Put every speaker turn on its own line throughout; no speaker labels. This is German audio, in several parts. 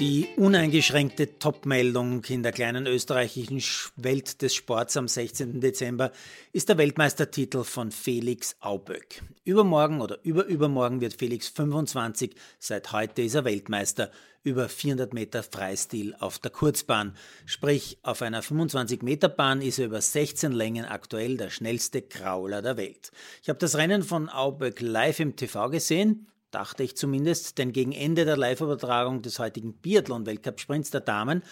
Die uneingeschränkte Topmeldung in der kleinen österreichischen Welt des Sports am 16. Dezember ist der Weltmeistertitel von Felix Auböck. Übermorgen oder überübermorgen wird Felix 25, seit heute ist er Weltmeister, über 400 Meter Freistil auf der Kurzbahn. Sprich, auf einer 25 Meter Bahn ist er über 16 Längen aktuell der schnellste Krauler der Welt. Ich habe das Rennen von Auböck live im TV gesehen dachte ich zumindest, denn gegen Ende der Live-Übertragung des heutigen Biathlon-Weltcup-Sprints der Damen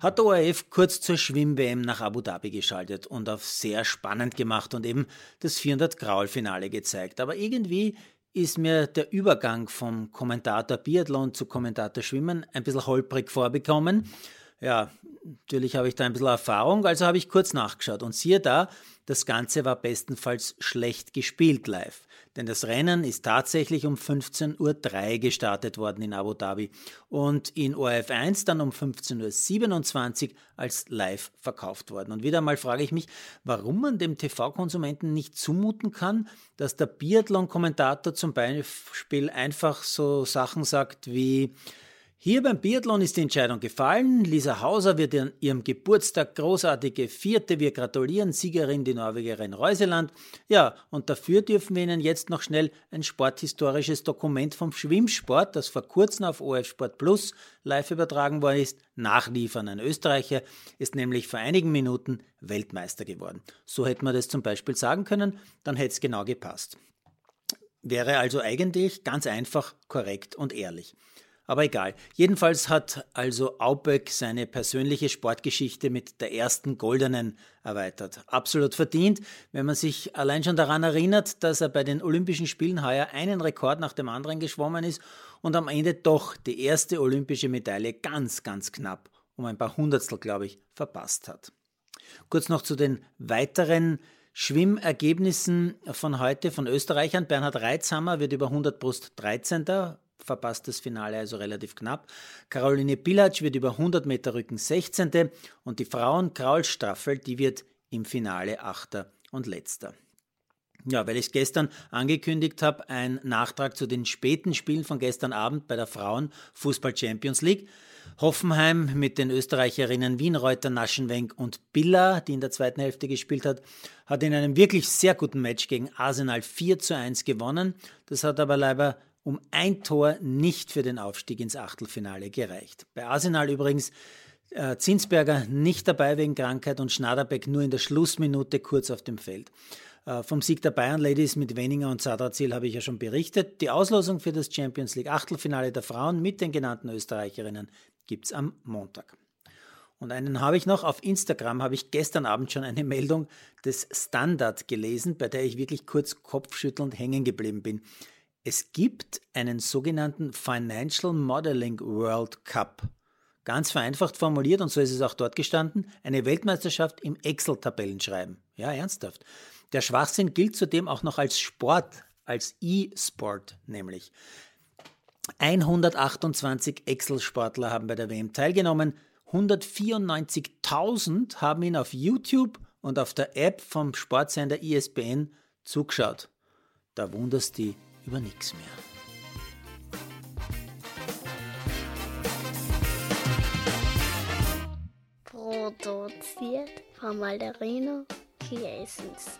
hat der ORF kurz zur Schwimm-WM nach Abu Dhabi geschaltet und auf sehr spannend gemacht und eben das 400-Graul-Finale gezeigt. Aber irgendwie ist mir der Übergang vom Kommentator Biathlon zu Kommentator Schwimmen ein bisschen holprig vorbekommen. Ja, natürlich habe ich da ein bisschen Erfahrung, also habe ich kurz nachgeschaut und siehe da, das Ganze war bestenfalls schlecht gespielt live. Denn das Rennen ist tatsächlich um 15.03 Uhr gestartet worden in Abu Dhabi und in ORF 1 dann um 15.27 Uhr als live verkauft worden. Und wieder mal frage ich mich, warum man dem TV-Konsumenten nicht zumuten kann, dass der Biathlon-Kommentator zum Beispiel einfach so Sachen sagt wie hier beim Biathlon ist die Entscheidung gefallen. Lisa Hauser wird an ihrem Geburtstag großartige Vierte. Wir gratulieren Siegerin, die Norwegerin Reuseland. Ja, und dafür dürfen wir Ihnen jetzt noch schnell ein sporthistorisches Dokument vom Schwimmsport, das vor kurzem auf OF Sport Plus live übertragen worden ist, nachliefern. Ein Österreicher ist nämlich vor einigen Minuten Weltmeister geworden. So hätte man das zum Beispiel sagen können, dann hätte es genau gepasst. Wäre also eigentlich ganz einfach, korrekt und ehrlich. Aber egal. Jedenfalls hat also Auböck seine persönliche Sportgeschichte mit der ersten goldenen erweitert. Absolut verdient, wenn man sich allein schon daran erinnert, dass er bei den Olympischen Spielen heuer einen Rekord nach dem anderen geschwommen ist und am Ende doch die erste olympische Medaille ganz, ganz knapp, um ein paar Hundertstel, glaube ich, verpasst hat. Kurz noch zu den weiteren Schwimmergebnissen von heute von Österreichern. Bernhard Reitzhammer wird über 100 Brust 13 verpasst das Finale also relativ knapp. Caroline Pilac wird über 100 Meter Rücken 16. und die Frauen Kraulstaffel, die wird im Finale 8. und letzter. Ja, weil ich es gestern angekündigt habe, ein Nachtrag zu den späten Spielen von gestern Abend bei der Frauen Fußball Champions League. Hoffenheim mit den Österreicherinnen Wienreuter, Naschenwenk und Billa, die in der zweiten Hälfte gespielt hat, hat in einem wirklich sehr guten Match gegen Arsenal 4 zu 1 gewonnen. Das hat aber leider um ein Tor nicht für den Aufstieg ins Achtelfinale gereicht. Bei Arsenal übrigens äh, Zinsberger nicht dabei wegen Krankheit und Schnaderbeck nur in der Schlussminute kurz auf dem Feld. Äh, vom Sieg der Bayern Ladies mit Weninger und Sadrazil habe ich ja schon berichtet. Die Auslosung für das Champions League Achtelfinale der Frauen mit den genannten Österreicherinnen gibt es am Montag. Und einen habe ich noch. Auf Instagram habe ich gestern Abend schon eine Meldung des Standard gelesen, bei der ich wirklich kurz kopfschüttelnd hängen geblieben bin. Es gibt einen sogenannten Financial Modeling World Cup. Ganz vereinfacht formuliert, und so ist es auch dort gestanden, eine Weltmeisterschaft im Excel-Tabellenschreiben. Ja, ernsthaft. Der Schwachsinn gilt zudem auch noch als Sport, als E-Sport nämlich. 128 Excel-Sportler haben bei der WM teilgenommen. 194.000 haben ihn auf YouTube und auf der App vom Sportsender ISBN zugeschaut. Da wunderst die über nichts mehr.
Produziert von Malderino Kiesens.